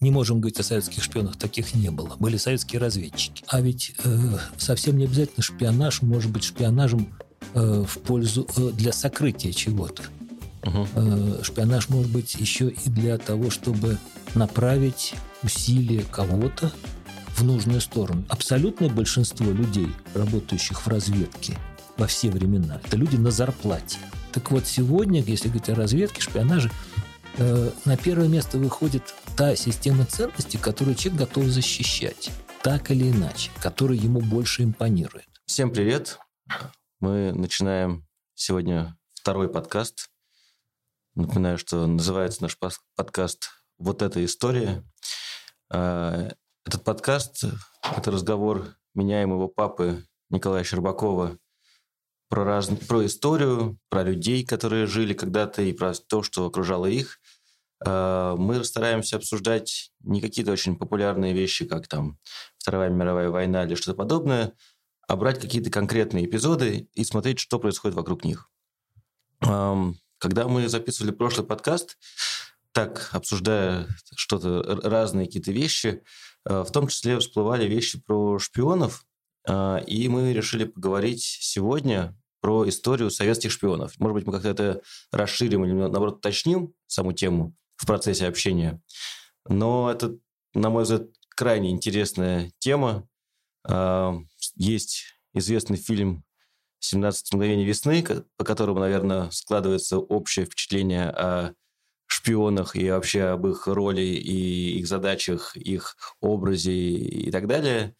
не можем говорить о советских шпионах, таких не было. Были советские разведчики. А ведь э, совсем не обязательно шпионаж может быть шпионажем э, в пользу э, для сокрытия чего-то. Угу. Э, шпионаж может быть еще и для того, чтобы направить усилия кого-то в нужную сторону. Абсолютное большинство людей, работающих в разведке во все времена, это люди на зарплате. Так вот, сегодня, если говорить о разведке, шпионаже, э, на первое место выходит та система ценностей, которую человек готов защищать, так или иначе, которая ему больше импонирует. Всем привет! Мы начинаем сегодня второй подкаст. Напоминаю, что называется наш подкаст «Вот эта история». А, этот подкаст – это разговор меня и моего папы Николая Щербакова про, раз... про историю, про людей, которые жили когда-то, и про то, что окружало их. А, мы стараемся обсуждать не какие-то очень популярные вещи, как там Вторая мировая война или что-то подобное, а брать какие-то конкретные эпизоды и смотреть, что происходит вокруг них. Когда мы записывали прошлый подкаст, так, обсуждая что-то, разные какие-то вещи, а, в том числе всплывали вещи про шпионов, а, и мы решили поговорить сегодня про историю советских шпионов. Может быть, мы как-то это расширим или, наоборот, уточним саму тему в процессе общения. Но это, на мой взгляд, крайне интересная тема. А, есть известный фильм «17 мгновений весны», по которому, наверное, складывается общее впечатление о шпионах и вообще об их роли и их задачах, их образе и так далее.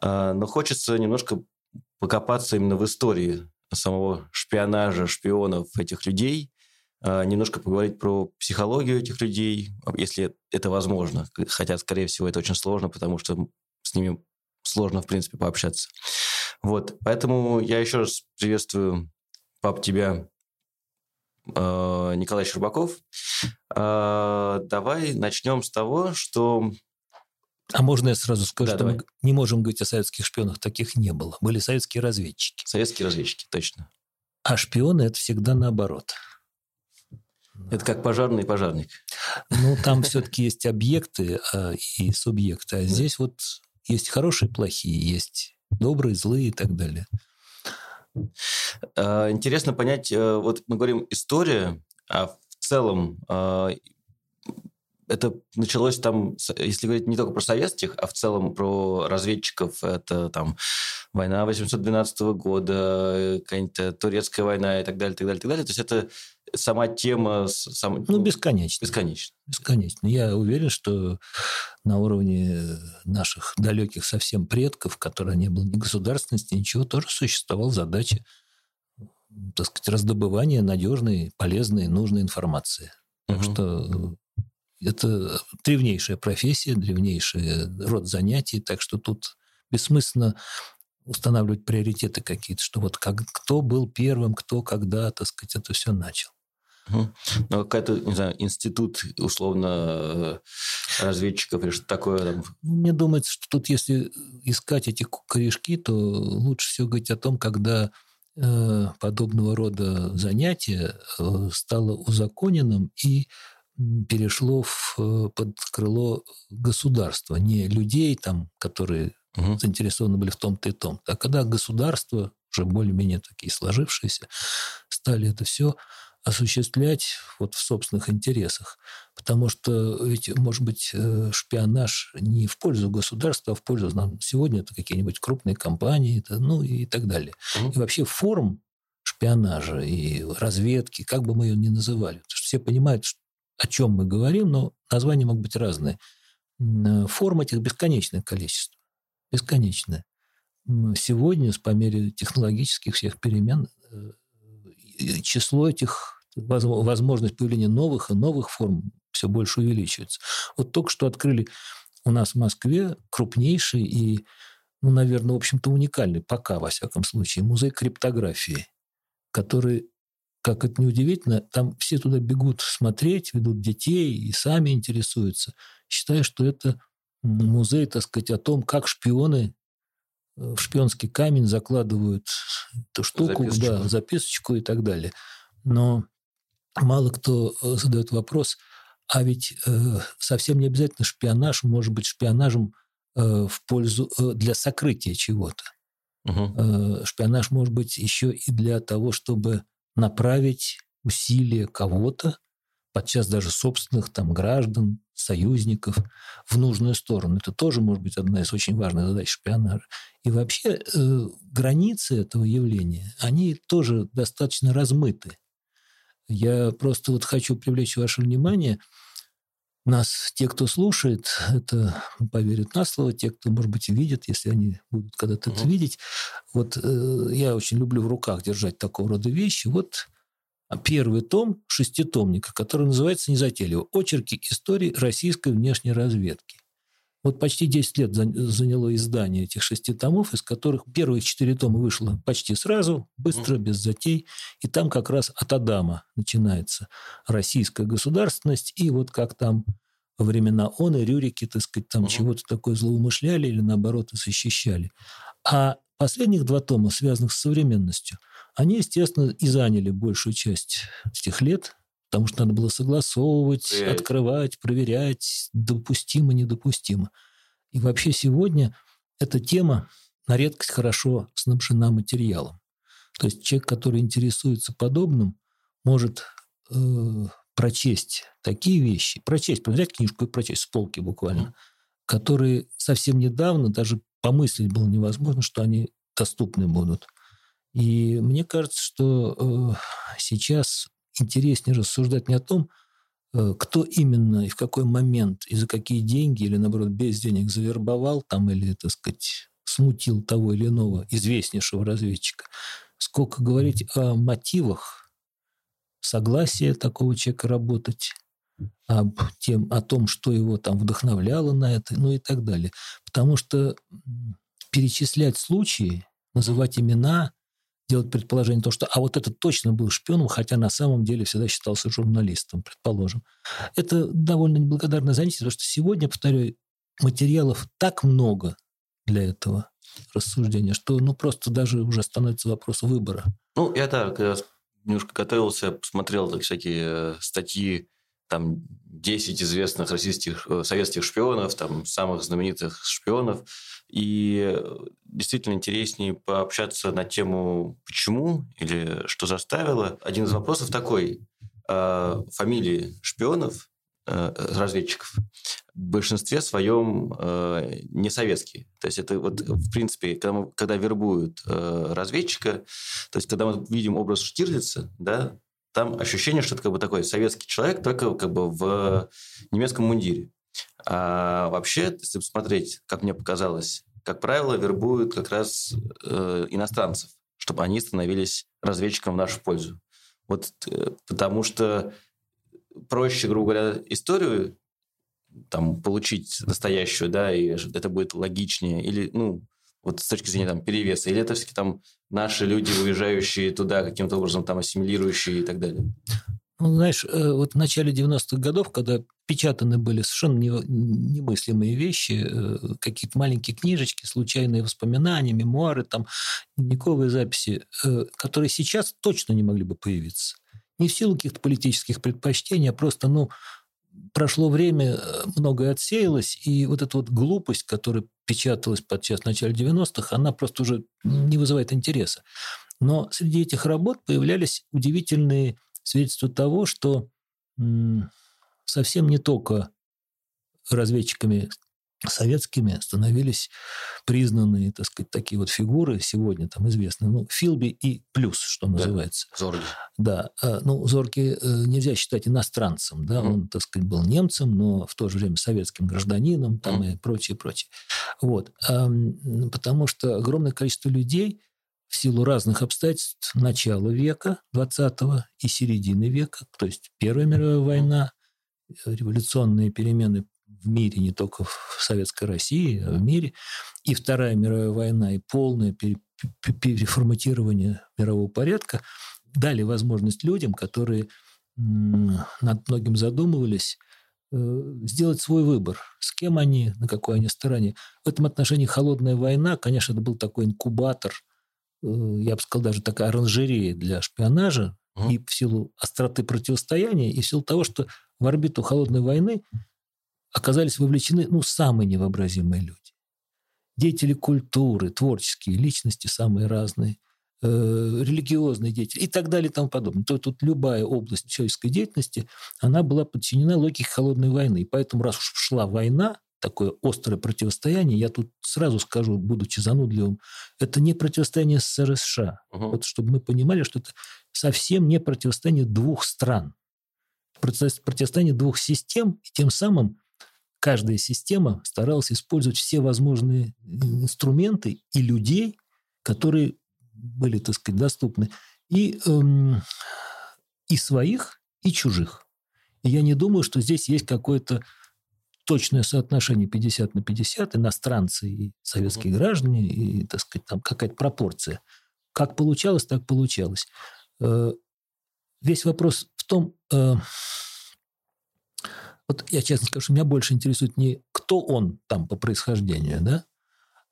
А, но хочется немножко покопаться именно в истории самого шпионажа, шпионов этих людей, немножко поговорить про психологию этих людей, если это возможно. Хотя, скорее всего, это очень сложно, потому что с ними сложно, в принципе, пообщаться. Вот, поэтому я еще раз приветствую, пап, тебя Э, Николай Щербаков. Э, давай начнем с того, что... А можно я сразу скажу, да, что давай. мы не можем говорить о советских шпионах, таких не было. Были советские разведчики. Советские разведчики, точно. А шпионы – это всегда наоборот. Это как пожарный и пожарник. Ну, там все-таки есть объекты а, и субъекты. А здесь вот есть хорошие, плохие, есть добрые, злые и так далее. Э, интересно понять, э, вот мы говорим история, а в целом э, это началось там, если говорить не только про советских, а в целом про разведчиков, это там война 812 года, какая-нибудь турецкая война и так далее, так далее, так далее. То есть это сама тема... Сам, ну, бесконечно. Бесконечно. Бесконечно. Я уверен, что на уровне наших далеких совсем предков, которые не было ни государственности, ничего, тоже существовала задача так сказать, раздобывания надежной, полезной, нужной информации. Так угу. что это древнейшая профессия, древнейший род занятий, так что тут бессмысленно устанавливать приоритеты какие-то, что вот как, кто был первым, кто когда, так сказать, это все начал. Ну, какой-то, не знаю, институт, условно, э, разведчиков или что такое там. Ну, мне думается, что тут, если искать эти корешки, то лучше всего говорить о том, когда э, подобного рода занятие э, стало узаконенным и перешло в, э, под крыло государства, не людей, там, которые угу. заинтересованы были в том-то и том. А когда государство, уже более-менее такие сложившиеся, стали это все осуществлять вот в собственных интересах. Потому что ведь, может быть, э, шпионаж не в пользу государства, а в пользу... Сегодня это какие-нибудь крупные компании, это, ну и так далее. Угу. И вообще форм шпионажа и разведки, как бы мы ее ни называли. Потому что все понимают, о чем мы говорим, но названия могут быть разные. Э, форм этих бесконечное количество. Бесконечное. Сегодня, по мере технологических всех перемен, э, число этих, возможность появления новых и новых форм все больше увеличивается. Вот только что открыли у нас в Москве крупнейший и, ну, наверное, в общем-то, уникальный, пока, во всяком случае, музей криптографии, который как это неудивительно, там все туда бегут смотреть, ведут детей и сами интересуются, считая, что это музей, так сказать, о том, как шпионы э, в шпионский камень закладывают эту штуку, записочку. да, записочку и так далее. Но мало кто э, задает вопрос, А ведь э, совсем не обязательно шпионаж может быть шпионажем э, в пользу э, для сокрытия чего-то. Угу. Э, шпионаж может быть еще и для того, чтобы направить усилия кого-то, подчас даже собственных там граждан, союзников, в нужную сторону. Это тоже может быть одна из очень важных задач шпионажа. И вообще э, границы этого явления, они тоже достаточно размыты. Я просто вот хочу привлечь ваше внимание – нас, те, кто слушает, это поверят на слово, те, кто, может быть, видят, если они будут когда-то угу. это видеть. Вот э, я очень люблю в руках держать такого рода вещи. Вот первый том шеститомника, который называется незатейливо «Очерки истории российской внешней разведки». Вот почти 10 лет заняло издание этих шести томов, из которых первые четыре тома вышло почти сразу, быстро, без затей. И там как раз от Адама начинается российская государственность. И вот как там во времена он и Рюрики, так сказать, там угу. чего-то такое злоумышляли или, наоборот, защищали. А последних два тома, связанных с современностью, они, естественно, и заняли большую часть этих лет, потому что надо было согласовывать, проверять. открывать, проверять, допустимо, недопустимо. И вообще сегодня эта тема на редкость хорошо снабжена материалом. То есть человек, который интересуется подобным, может э, прочесть такие вещи, прочесть, взять книжку и прочесть с полки буквально, которые совсем недавно даже помыслить было невозможно, что они доступны будут. И мне кажется, что э, сейчас интереснее рассуждать не о том, э, кто именно и в какой момент и за какие деньги или, наоборот, без денег завербовал там или, так сказать, смутил того или иного известнейшего разведчика, сколько говорить о мотивах согласия такого человека работать, об тем, о том, что его там вдохновляло на это, ну и так далее. Потому что перечислять случаи, называть имена, делать предположение, то, что а вот этот точно был шпионом, хотя на самом деле всегда считался журналистом, предположим. Это довольно неблагодарное занятие, потому что сегодня, повторяю, материалов так много для этого рассуждения, что ну просто даже уже становится вопрос выбора. Ну, я так немножко готовился, посмотрел так, всякие э, статьи, там 10 известных российских, э, советских шпионов, там самых знаменитых шпионов. И действительно интереснее пообщаться на тему «почему?» или «что заставило?». Один из вопросов такой. А, фамилии шпионов, э, разведчиков, в большинстве своем э, не советские. То есть это вот, в принципе, когда, мы, когда вербуют э, разведчика, то есть когда мы видим образ Штирлица, да, там ощущение, что это как бы такой советский человек, только как бы в немецком мундире. А вообще, если посмотреть, как мне показалось, как правило, вербуют как раз э, иностранцев, чтобы они становились разведчиком в нашу пользу. Вот э, потому что проще, грубо говоря, историю там получить настоящую, да, и это будет логичнее, или, ну, вот с точки зрения там перевеса, или это все-таки там наши люди, уезжающие туда каким-то образом там ассимилирующие и так далее? Ну, знаешь, э, вот в начале 90-х годов, когда печатаны были совершенно немыслимые вещи, э, какие-то маленькие книжечки, случайные воспоминания, мемуары, там, дневниковые записи, э, которые сейчас точно не могли бы появиться. Не в силу каких-то политических предпочтений, а просто, ну, прошло время, многое отсеялось, и вот эта вот глупость, которая печаталась подчас в начале 90-х, она просто уже не вызывает интереса. Но среди этих работ появлялись удивительные свидетельство того, что совсем не только разведчиками советскими становились признанные, так сказать, такие вот фигуры сегодня там известные. Ну, Филби и плюс, что называется. Да, Зорги. Да. А, ну, Зорги э, нельзя считать иностранцем, да, mm. он, так сказать, был немцем, но в то же время советским гражданином там mm. и прочее, прочее. Вот. Потому что огромное количество людей в силу разных обстоятельств начала века 20 и середины века, то есть Первая мировая война, революционные перемены в мире, не только в Советской России, а в мире, и Вторая мировая война, и полное переформатирование мирового порядка дали возможность людям, которые над многим задумывались, э, сделать свой выбор, с кем они, на какой они стороне. В этом отношении холодная война, конечно, это был такой инкубатор – Э, я бы сказал, даже такая оранжерея для шпионажа, Угу. И в силу остроты противостояния, и в силу того, что в орбиту холодной войны оказались вовлечены ну, самые невообразимые люди. Деятели культуры, творческие личности самые разные, э, религиозные деятели и так далее и тому подобное. То тут любая область человеческой деятельности, она была подчинена логике холодной войны. И поэтому, раз уж шла война, такое острое противостояние, я тут сразу скажу, будучи занудливым, это не противостояние СССР США. Угу. Вот чтобы мы понимали, что это совсем не противостояние двух стран. Противостояние двух систем, и тем самым каждая система старалась использовать все возможные инструменты и людей, которые были, так сказать, доступны, и, эм, и своих, и чужих. И я не думаю, что здесь есть какое-то точное соотношение 50 на 50, иностранцы и советские mm-hmm. граждане, и, так сказать, там какая-то пропорция. Как получалось, так получалось. Э, весь вопрос в том, э, вот я честно скажу, меня больше интересует не кто он там по происхождению, да,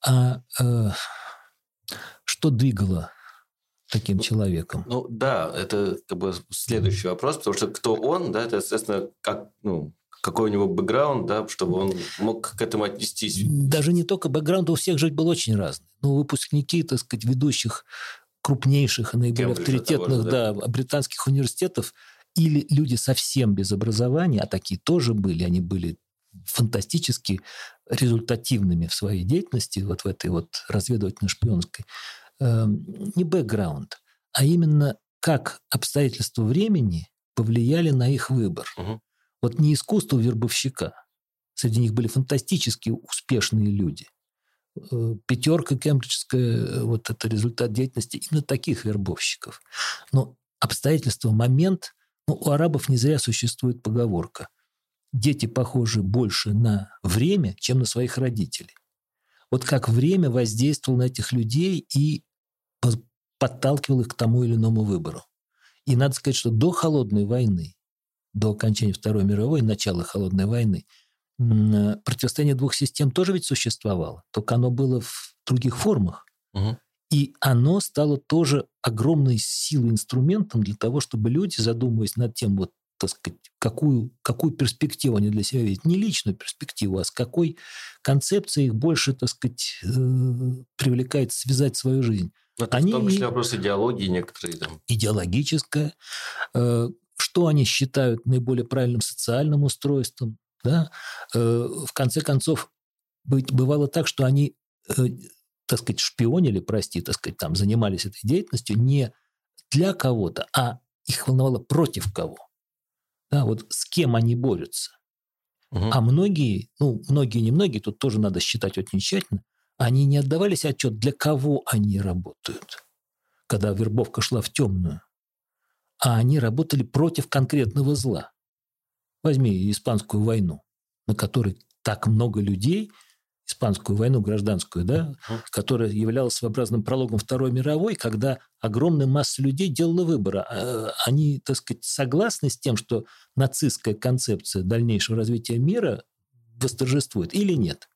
а э, что двигало таким человеком. Ну да, это как бы следующий вопрос, потому что кто он, да, это, естественно, как, ну, какой у него бэкграунд, да, чтобы он мог к этому отнестись. Даже не только бэкграунд, у всех же был очень разный. Ну, выпускники, так сказать, ведущих крупнейших и наиболее Кембриджа авторитетных же, да? Да, британских университетов или люди совсем без образования, а такие тоже были, они были фантастически результативными в своей деятельности, вот в этой вот разведывательно-шпионской, э, не бэкграунд, а именно как обстоятельства времени повлияли на их выбор. Угу. Вот не искусство вербовщика. Среди них были фантастически успешные люди. Э, пятерка кембриджская, э, вот это результат деятельности именно таких вербовщиков. Но обстоятельства, момент, ну, у арабов не зря существует поговорка. Дети похожи больше на время, чем на своих родителей. Вот как время воздействовало на этих людей и подталкивало их к тому или иному выбору. И надо сказать, что до холодной войны до окончания Второй мировой, начала Холодной войны, противостояние двух систем тоже ведь существовало, только оно было в других формах. Угу. И оно стало тоже огромной силой, инструментом для того, чтобы люди, задумываясь над тем, вот, так сказать, какую, какую перспективу они для себя видят, не личную перспективу, а с какой концепцией их больше, так сказать, э, привлекает связать свою жизнь. Это они... в том числе вопрос идеологии некоторые там. Идеологическая, э, что они считают наиболее правильным социальным устройством. Да? Э, в конце концов, бывало так, что они, так сказать, шпионили, прости, так сказать, там, занимались этой деятельностью не для кого-то, а их волновало против кого. Да, вот с кем они борются. Угу. А многие, ну, многие, не многие, тут тоже надо считать очень тщательно, они не отдавались отчет, для кого они работают, когда вербовка шла в темную а они работали против конкретного зла. Возьми Испанскую войну, на которой так много людей, Испанскую войну гражданскую, да, которая являлась своеобразным прологом Второй мировой, когда огромная масса людей делала выбор. А, они, так сказать, согласны с тем, что нацистская концепция дальнейшего развития мира восторжествует или нет.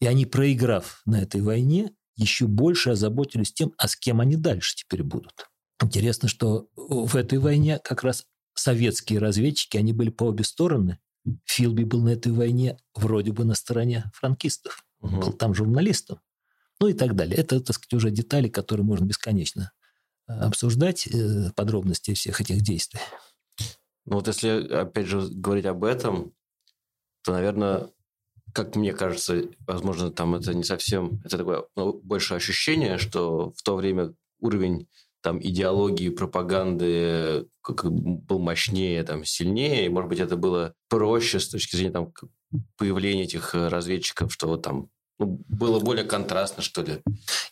И они, проиграв на этой войне, еще больше озаботились тем, а с кем они дальше теперь будут. Интересно, что в этой войне как раз советские разведчики, они были по обе стороны. Филби был на этой войне вроде бы на стороне франкистов. Угу. Был там журналистом. Ну и так далее. Это, так сказать, уже детали, которые можно бесконечно э, обсуждать, э, подробности всех этих действий. Ну вот если, опять же, говорить об этом, то, наверное, как мне кажется, возможно, там это не совсем... Это такое ну, больше ощущение, что в то время уровень там идеологии, пропаганды как был мощнее, там, сильнее, и, может быть, это было проще с точки зрения там, появления этих э, разведчиков, что вот там ну, было более контрастно, что ли.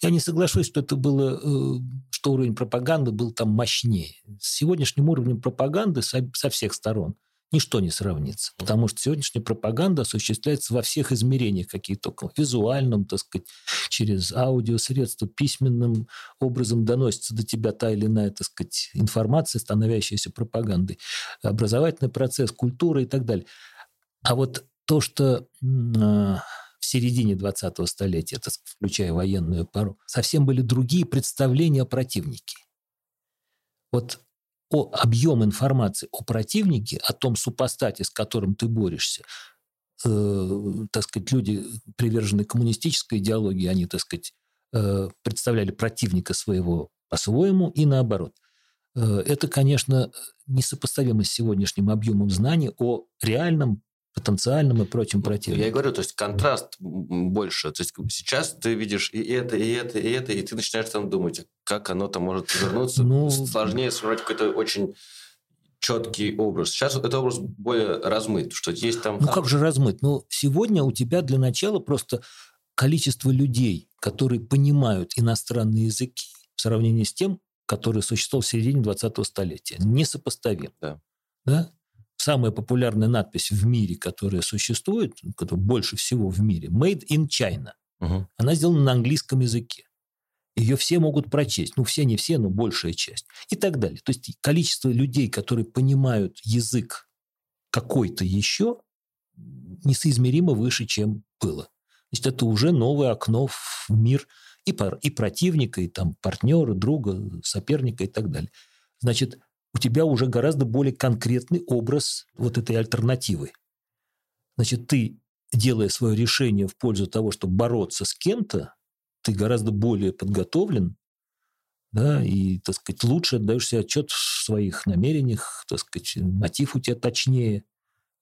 Я не соглашусь, что это было, э, что уровень пропаганды был там мощнее. С сегодняшним уровнем пропаганды со, со всех сторон – ничто не сравнится. Потому что сегодняшняя пропаганда осуществляется во всех измерениях, какие только визуальном, так сказать, через аудиосредства, письменным образом доносится до тебя та или иная, так сказать, информация, становящаяся пропагандой. Образовательный процесс, культура и так далее. А вот то, что а, в середине 20-го столетия, это включая военную пару, совсем были другие представления о противнике. Вот о объем информации о противнике, о том супостате, с которым ты борешься, э, так сказать, люди, приверженные коммунистической идеологии, они, так сказать, э, представляли противника своего по-своему и наоборот. Э, это, конечно, несопоставимо с сегодняшним объемом знаний о реальном потенциальным и прочим противникам. Я и говорю, то есть контраст больше. То есть сейчас ты видишь и это, и это, и это, и ты начинаешь там думать, как оно там может вернуться. Ну, Сложнее сформировать какой-то очень четкий образ. Сейчас этот образ более размыт, что есть там... Ну, как же размыт? Ну, сегодня у тебя для начала просто количество людей, которые понимают иностранные языки в сравнении с тем, который существовал в середине 20-го столетия, несопоставим. Да. Да? самая популярная надпись в мире, которая существует, которая больше всего в мире, Made in China. Угу. Она сделана на английском языке. Ее все могут прочесть. Ну, все не все, но большая часть. И так далее. То есть количество людей, которые понимают язык какой-то еще, несоизмеримо выше, чем было. Есть это уже новое окно в мир и, пар, и противника, и там партнера, друга, соперника и так далее. Значит, у тебя уже гораздо более конкретный образ вот этой альтернативы. Значит, ты, делая свое решение в пользу того, чтобы бороться с кем-то, ты гораздо более подготовлен, да, и, так сказать, лучше отдаешь себе отчет в своих намерениях, так сказать, мотив у тебя точнее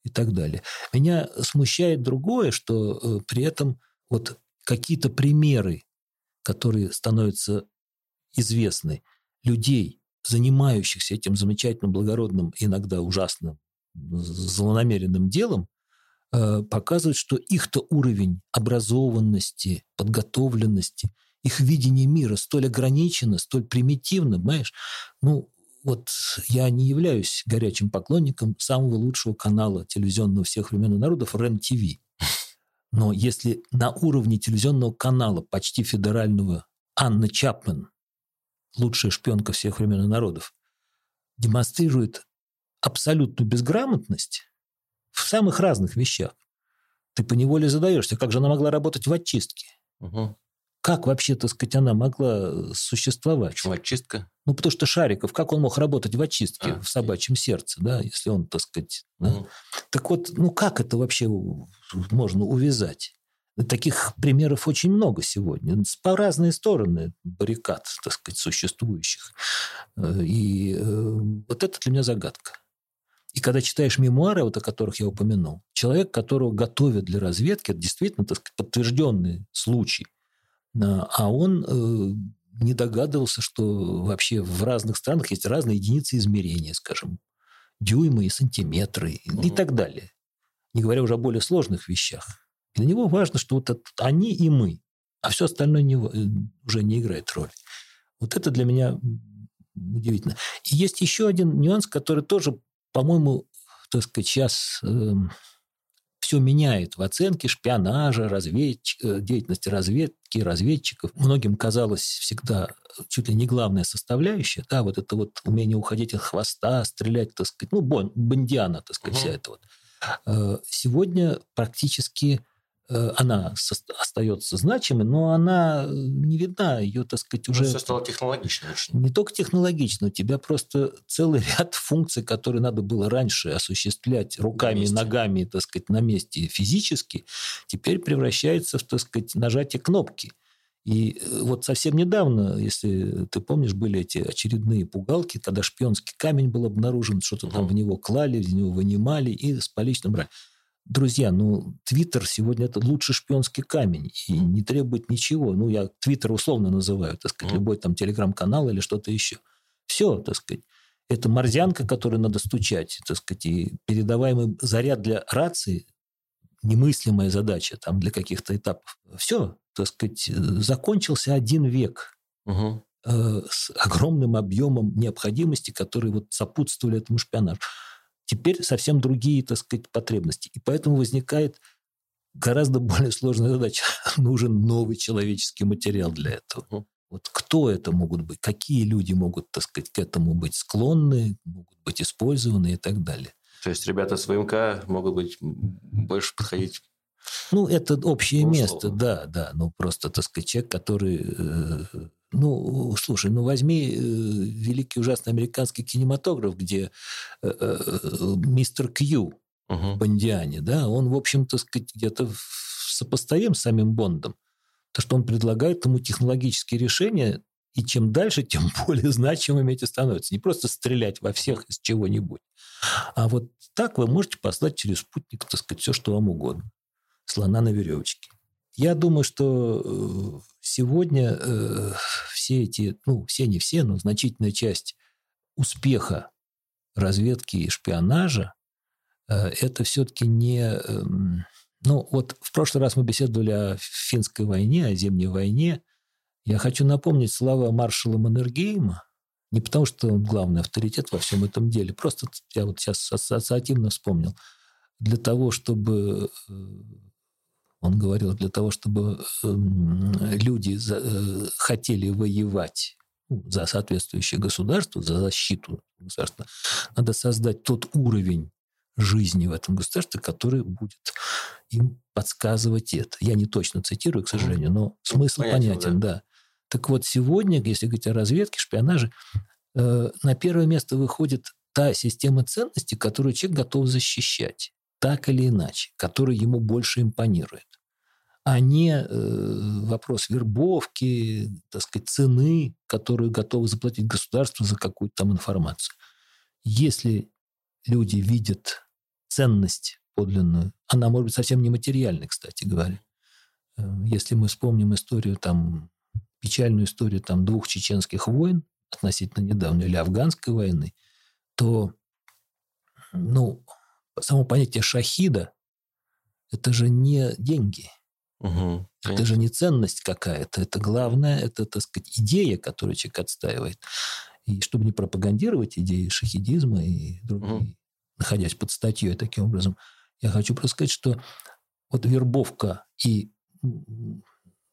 и так далее. Меня смущает другое, что э, при этом вот какие-то примеры, которые становятся известны, людей, занимающихся этим замечательным, благородным, иногда ужасным, злонамеренным делом, показывают, что их-то уровень образованности, подготовленности, их видение мира столь ограничено, столь примитивно, понимаешь? Ну, вот я не являюсь горячим поклонником самого лучшего канала телевизионного всех времен и народов РЕН-ТВ. Но если на уровне телевизионного канала почти федерального Анна Чапман лучшая шпионка всех времен и народов, демонстрирует абсолютную безграмотность в самых разных вещах. Ты поневоле задаешься, как же она могла работать в очистке? Угу. Как вообще, так сказать, она могла существовать? Почему очистка? Ну, потому что Шариков, как он мог работать в очистке, а, в собачьем окей. сердце, да, если он, так сказать... Угу. Да? Так вот, ну, как это вообще можно увязать? Таких примеров очень много сегодня. По разные стороны баррикад, так сказать, существующих. Э, и э, вот это для меня загадка. И когда читаешь мемуары, вот о которых я упомянул, человек, которого готовят для разведки, это действительно так сказать, подтвержденный случай. А он э, не догадывался, что вообще в разных странах есть разные единицы измерения, скажем, дюймы и сантиметры угу. и так далее. Не говоря уже о более сложных вещах. Для него важно, что вот это они и мы, а все остальное не, э, уже не играет роли. Вот это для меня удивительно. И есть еще один нюанс, который тоже, по-моему, так сказать, сейчас э, эм, все меняет в оценке шпионажа, разведч... Э, деятельности разведки, разведчиков. Многим казалось всегда чуть ли не главная составляющая, да, вот это вот умение уходить от хвоста, стрелять, так сказать, ну, бон, бандиана, так сказать, угу. вся эта вот. Э, сегодня практически Э, она остается значимой, но она э, не видна, ее, так сказать, уже... все стало технологично очень. Не только технологично, у тебя просто целый ряд функций, которые надо было раньше осуществлять руками, ногами, так сказать, на месте физически, теперь превращается в, так сказать, нажатие кнопки. И э, вот совсем недавно, если ты помнишь, были эти очередные пугалки, когда шпионский камень был обнаружен, что-то угу. там в него клали, из него вынимали и с поличным брали. Друзья, ну, Твиттер сегодня это лучший шпионский камень и не требует ничего. Ну, я Твиттер условно называю, так сказать, любой там телеграм-канал или что-то еще. Все, так сказать. Это морзянка, которую надо стучать, так сказать, и передаваемый заряд для рации немыслимая задача там для каких-то этапов. Все, так сказать, закончился один век угу. э, с огромным объемом необходимости, которые вот сопутствовали этому шпионажу. Теперь совсем другие, так сказать, потребности. И поэтому возникает гораздо более сложная задача. Нужен новый человеческий материал для этого. Вот кто это могут быть? Какие люди могут, так сказать, к этому быть склонны, могут быть использованы и так далее. То есть ребята с ВМК могут быть больше подходить ну, это общее ну, место, да, да. Ну, просто, так сказать, человек, который э, Ну, слушай, ну возьми э, великий ужасный американский кинематограф, где э, э, мистер Кью угу. Бондиане, да, он, в общем-то, где-то сопоставим с самим Бондом. То, что он предлагает ему технологические решения, и чем дальше, тем более значимыми эти становятся. Не просто стрелять во всех из чего-нибудь. А вот так вы можете послать через спутник, так сказать, все, что вам угодно. Слона на веревочке. Я думаю, что э, сегодня э, все эти, ну, все не все, но значительная часть успеха разведки и шпионажа э, это все-таки не... Эм, ну, вот в прошлый раз мы беседовали о финской войне, о зимней войне. Я хочу напомнить слова маршала Маннергейма, не потому, что он главный авторитет во всем этом деле, просто я вот сейчас ассоциативно вспомнил. Для того, чтобы он говорил, для того, чтобы эм, люди э, хотели воевать ну, за соответствующее государство, за защиту государства, надо создать тот уровень жизни в этом государстве, который будет им подсказывать это. Я не точно цитирую, к сожалению, но смысл понятен, понятен да. да. Так вот, сегодня, если говорить о разведке, шпионаже, э, на первое место выходит та система ценностей, которую человек готов защищать так или иначе, который ему больше импонирует, а не э, вопрос вербовки, так сказать, цены, которую готовы заплатить государство за какую-то там информацию. Если люди видят ценность подлинную, она может быть совсем нематериальной, кстати говоря. Э, если мы вспомним историю там, печальную историю там двух чеченских войн, относительно недавней, или афганской войны, то ну, само понятие шахида – это же не деньги. Угу, это же не ценность какая-то. Это главное, это, так сказать, идея, которую человек отстаивает. И чтобы не пропагандировать идеи шахидизма и другие, угу. находясь под статьей таким образом, я хочу просто сказать, что вот вербовка и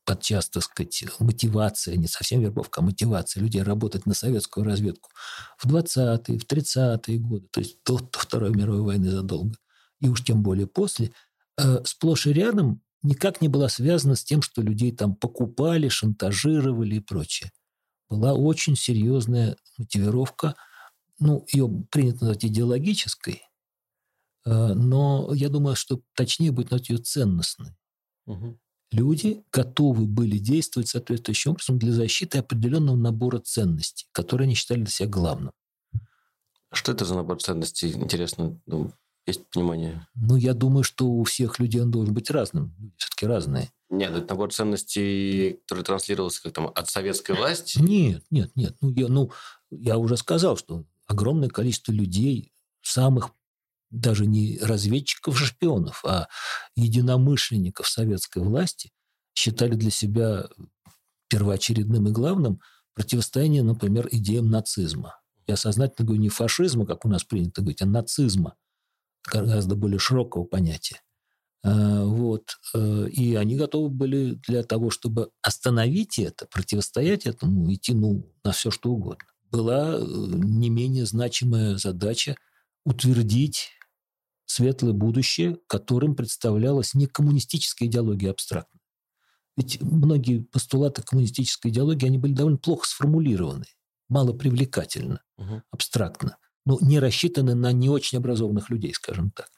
подчас, так сказать, мотивация, не совсем вербовка, а мотивация людей работать на советскую разведку в 20-е, в 30-е годы, то есть до, до Второй мировой войны задолго, и уж тем более после, э, сплошь и рядом никак не была связана с тем, что людей там покупали, шантажировали и прочее. Была очень серьезная мотивировка, ну, ее принято назвать идеологической, э, но я думаю, что точнее будет назвать ее ценностной. Угу люди готовы были действовать соответствующим образом для защиты определенного набора ценностей, которые они считали для себя главным. Что это за набор ценностей, интересно? Ну, есть понимание? Ну, я думаю, что у всех людей он должен быть разным. Люди все-таки разные. Нет, это набор ценностей, который транслировался как там от советской власти? Нет, нет, нет. Ну, я, ну, я уже сказал, что огромное количество людей, самых даже не разведчиков-шпионов, а единомышленников советской власти считали для себя первоочередным и главным противостояние, например, идеям нацизма. Я сознательно говорю не фашизма, как у нас принято говорить, а нацизма, гораздо более широкого понятия. А, вот. Э, и они готовы были для того, чтобы остановить это, противостоять этому, идти ну, на все, что угодно. Была э, не менее значимая задача утвердить светлое будущее, которым представлялась не коммунистическая идеология абстрактно. Ведь многие постулаты коммунистической идеологии, они были довольно плохо сформулированы, мало привлекательно, угу. абстрактно, но не рассчитаны на не очень образованных людей, скажем так.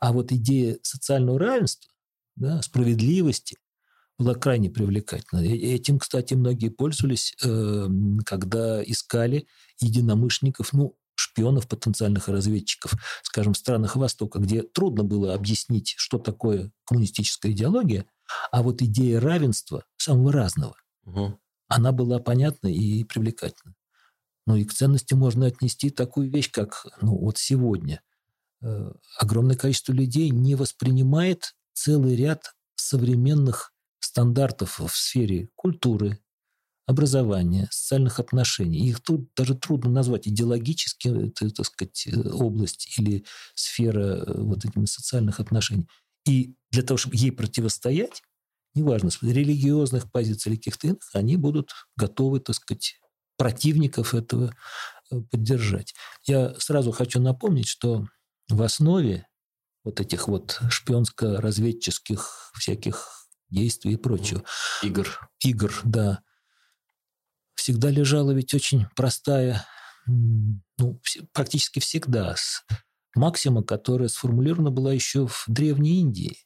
А вот идея социального равенства, да, справедливости была крайне привлекательна. Этим, кстати, многие пользовались, э, когда искали единомышленников, ну, шпионов, потенциальных разведчиков, скажем, в странах Востока, где трудно было объяснить, что такое коммунистическая идеология, а вот идея равенства самого разного, угу. она была понятна и привлекательна. Ну и к ценности можно отнести такую вещь, как ну, вот сегодня. Э, огромное количество людей не воспринимает целый ряд современных стандартов в сфере культуры, образования, социальных отношений. Их тут даже трудно назвать идеологически, это, так сказать, э, область или сфера э, вот этими социальных отношений. И для того, чтобы ей противостоять, неважно, с религиозных позиций или каких-то иных, они будут готовы, так сказать, противников этого э, поддержать. Я сразу хочу напомнить, что в основе вот этих вот шпионско-разведческих всяких действий и прочего. Игр. Игр, да всегда лежала ведь очень простая, ну, практически всегда, максима, которая сформулирована была еще в Древней Индии.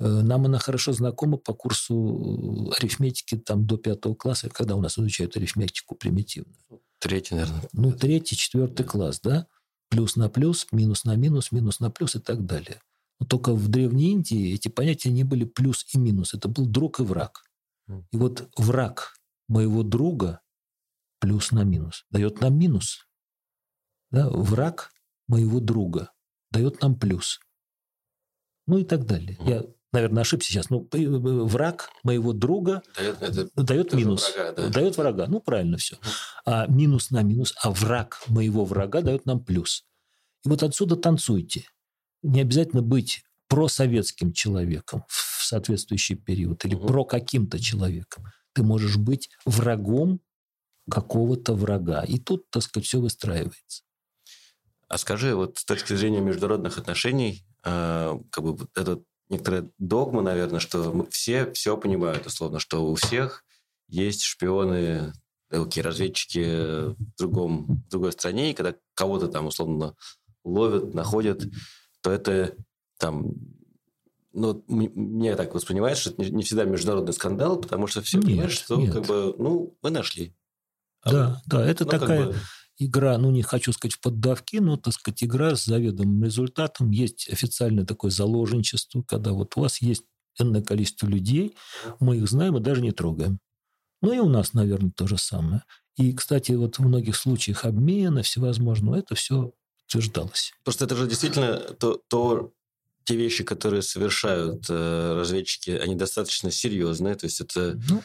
Э, нам она хорошо знакома по курсу арифметики там, до пятого класса, когда у нас изучают арифметику примитивную. Третий, наверное. Ну, третий, четвертый класс, да? Плюс на плюс, минус на минус, минус на плюс и так далее. Но только в Древней Индии эти понятия не были плюс и минус. Это был друг и враг. И вот враг моего друга плюс на минус дает нам минус. Да? Враг моего друга дает нам плюс. Ну и так далее. Я, наверное, ошибся сейчас. Ну, враг моего друга дает, это, дает минус. Врага, да. Дает врага. Ну, правильно все. А минус на минус, а враг моего врага дает нам плюс. И вот отсюда танцуйте. Не обязательно быть просоветским человеком в соответствующий период или про каким-то человеком. Ты можешь быть врагом какого-то врага. И тут, так сказать, все выстраивается. А скажи, вот с точки зрения международных отношений, э, как бы это некоторая догма, наверное, что все все понимают, условно, что у всех есть шпионы, такие разведчики в, другом, в другой стране, и когда кого-то там, условно, ловят, находят, то это там ну, мне так воспринимается, что это не всегда международный скандал, потому что все нет, понимают, что нет. как бы, ну, вы нашли. А да, вы, да, это ну, такая как бы... игра, ну, не хочу сказать в поддавки, но, так сказать, игра с заведомым результатом. Есть официальное такое заложничество, когда вот у вас есть энное количество людей, мы их знаем и даже не трогаем. Ну, и у нас, наверное, то же самое. И, кстати, вот в многих случаях обмена всевозможного, это все подтверждалось. Просто это же действительно то, то те вещи, которые совершают э, разведчики, они достаточно серьезные. То есть это ну,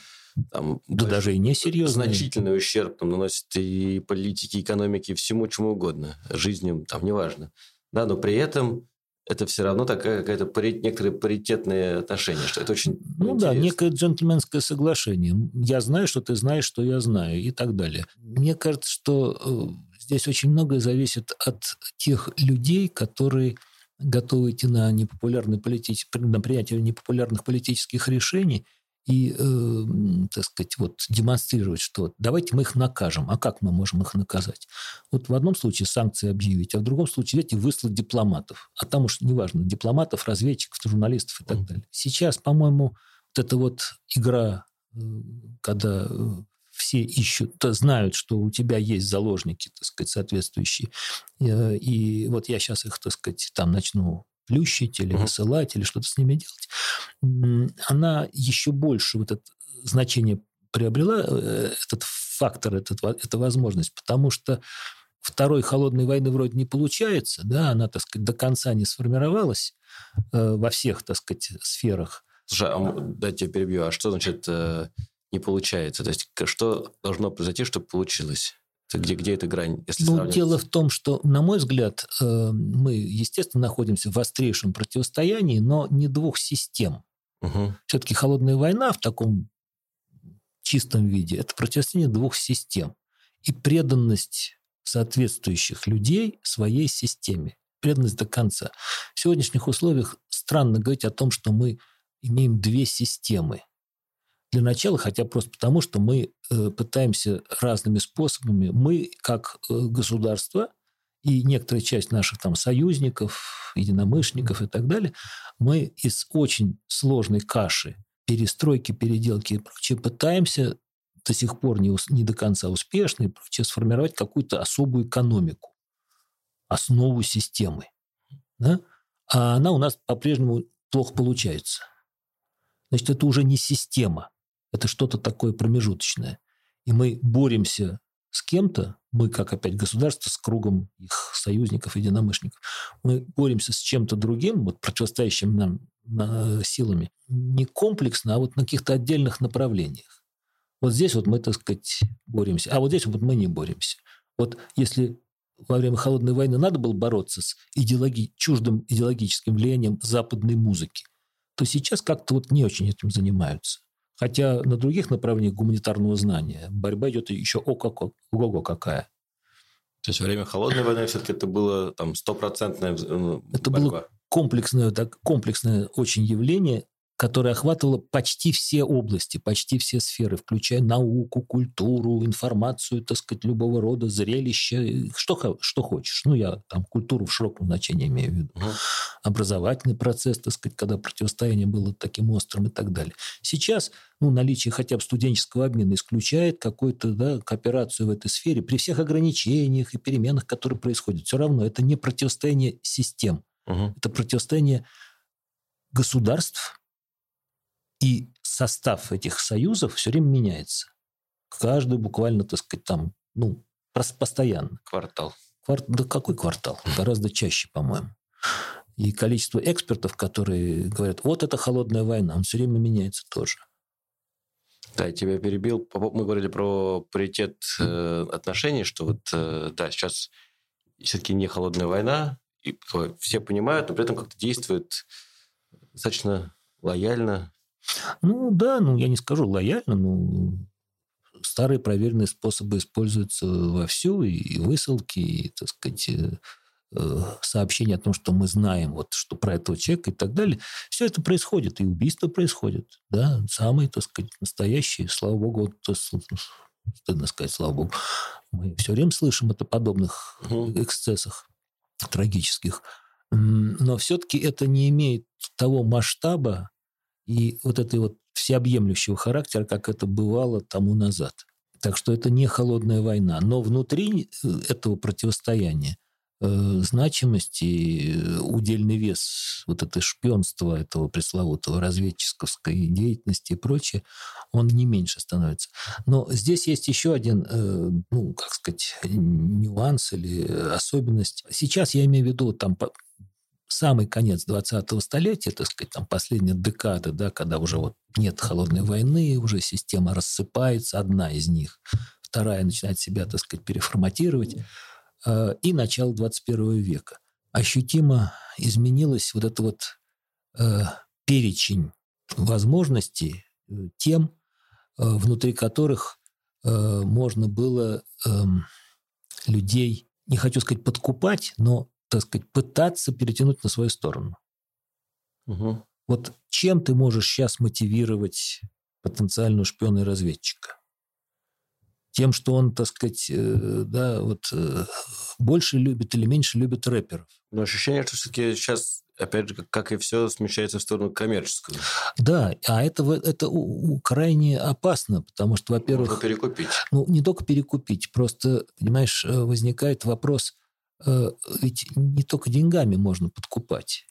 там, да даже и не серьезные. Значительный ущерб там, наносит и политике, и экономике, всему чему угодно. Жизням, там, неважно. Да, но при этом это все равно такая какая-то пари... некоторые паритетные отношения, что это очень Ну интересно. да, некое джентльменское соглашение. Я знаю, что ты знаешь, что я знаю, и так далее. Мне кажется, что э, здесь очень многое зависит от тех людей, которые готовы идти на, непопулярные политич... на принятие непопулярных политических решений и, э, так сказать, вот демонстрировать, что давайте мы их накажем. А как мы можем их наказать? Вот в одном случае санкции объявить, а в другом случае взять и выслать дипломатов. А там уж неважно, дипломатов, разведчиков, журналистов и так далее. Сейчас, по-моему, вот эта вот игра, э, когда э, все ищут, знают, что у тебя есть заложники, так сказать, соответствующие. Э, и вот я сейчас их, так сказать, там начну плющить или высылать, или что-то с ними делать. Она еще больше вот это значение приобрела, э, этот фактор, этот, эта возможность, потому что второй холодной войны вроде не получается, да, она, так сказать, до конца не сформировалась э, во всех, так сказать, сферах. Слушай, а, дайте я перебью, а что значит не получается? То есть что должно произойти, чтобы получилось? Где, где эта грань? Если ну, дело в том, что, на мой взгляд, э, мы, естественно, находимся в острейшем противостоянии, но не двух систем. Угу. Все-таки холодная война в таком чистом виде – это противостояние двух систем. И преданность соответствующих людей своей системе. Преданность до конца. В сегодняшних условиях странно говорить о том, что мы имеем две системы. Для начала, хотя просто потому, что мы э, пытаемся разными способами, мы как э, государство и некоторая часть наших там союзников, единомышленников и так далее, мы из очень сложной каши перестройки, переделки и прочее пытаемся до сих пор не, не до конца успешно и прочее сформировать какую-то особую экономику, основу системы. Да? А она у нас по-прежнему плохо получается. Значит, это уже не система. Это что-то такое промежуточное. И мы боремся с кем-то, мы, как опять государство, с кругом их союзников, единомышленников, мы боремся с чем-то другим, вот противостоящим нам на, силами, не комплексно, а вот на каких-то отдельных направлениях. Вот здесь вот мы, так сказать, боремся, а вот здесь вот мы не боремся. Вот если во время Холодной войны надо было бороться с идеологи... чуждым идеологическим влиянием западной музыки, то сейчас как-то вот не очень этим занимаются. Хотя на других направлениях гуманитарного знания борьба идет еще о как ого какая. То есть во время холодной войны все-таки это было там стопроцентное ну, Это борьба. было комплексное, так, комплексное очень явление которая охватывала почти все области, почти все сферы, включая науку, культуру, информацию, так сказать, любого рода, зрелища, что, что хочешь. Ну, я там культуру в широком значении имею в виду. Угу. Образовательный процесс, так сказать, когда противостояние было таким острым и так далее. Сейчас ну, наличие хотя бы студенческого обмена исключает какую-то да, кооперацию в этой сфере при всех ограничениях и переменах, которые происходят. Все равно это не противостояние систем, угу. это противостояние государств, и состав этих союзов все время меняется. Каждый буквально, так сказать, там, ну, постоянно. Квартал. Квар... Да какой квартал? Гораздо чаще, по-моему. И количество экспертов, которые говорят, вот это холодная война, он все время меняется тоже. Да, я тебя перебил. Мы говорили про паритет э, отношений, что вот, э, да, сейчас все-таки не холодная война, и все понимают, но при этом как-то действует достаточно лояльно, ну да, ну я не скажу лояльно, но старые проверенные способы используются вовсю, и высылки, и, так сказать, э, э, сообщения о том, что мы знаем, вот, что про этого человека и так далее. Все это происходит, и убийства происходят, да, самые, так сказать, настоящие, слава богу, вот, то, стыдно сказать, слава богу, мы все время слышим о подобных эксцессах трагических, но все-таки это не имеет того масштаба, и вот этой вот всеобъемлющего характера, как это бывало тому назад. Так что это не холодная война. Но внутри э, этого противостояния э, значимость и э, удельный вес вот это шпионство этого пресловутого разведческой деятельности и прочее, он не меньше становится. Но здесь есть еще один, э, ну, как сказать, нюанс или особенность. Сейчас я имею в виду там самый конец 20-го столетия, так сказать, там последняя декада, да, когда уже вот нет холодной войны, уже система рассыпается, одна из них, вторая начинает себя, так сказать, переформатировать, э, и начало 21 века. Ощутимо изменилось вот это вот э, перечень возможностей, э, тем, э, внутри которых можно было э, людей, не хочу сказать подкупать, но так сказать, пытаться перетянуть на свою сторону. Угу. Вот чем ты можешь сейчас мотивировать потенциального шпиона и разведчика? Тем, что он, так сказать, э, да, вот э, больше любит или меньше любит рэперов. Но ощущение, что все-таки сейчас, опять же, как, и все, смещается в сторону коммерческого. Да, а это, это у, у, крайне опасно, потому что, во-первых... Можно перекупить. Ну, не только перекупить, просто, понимаешь, э, возникает вопрос, ведь не только деньгами можно подкупать.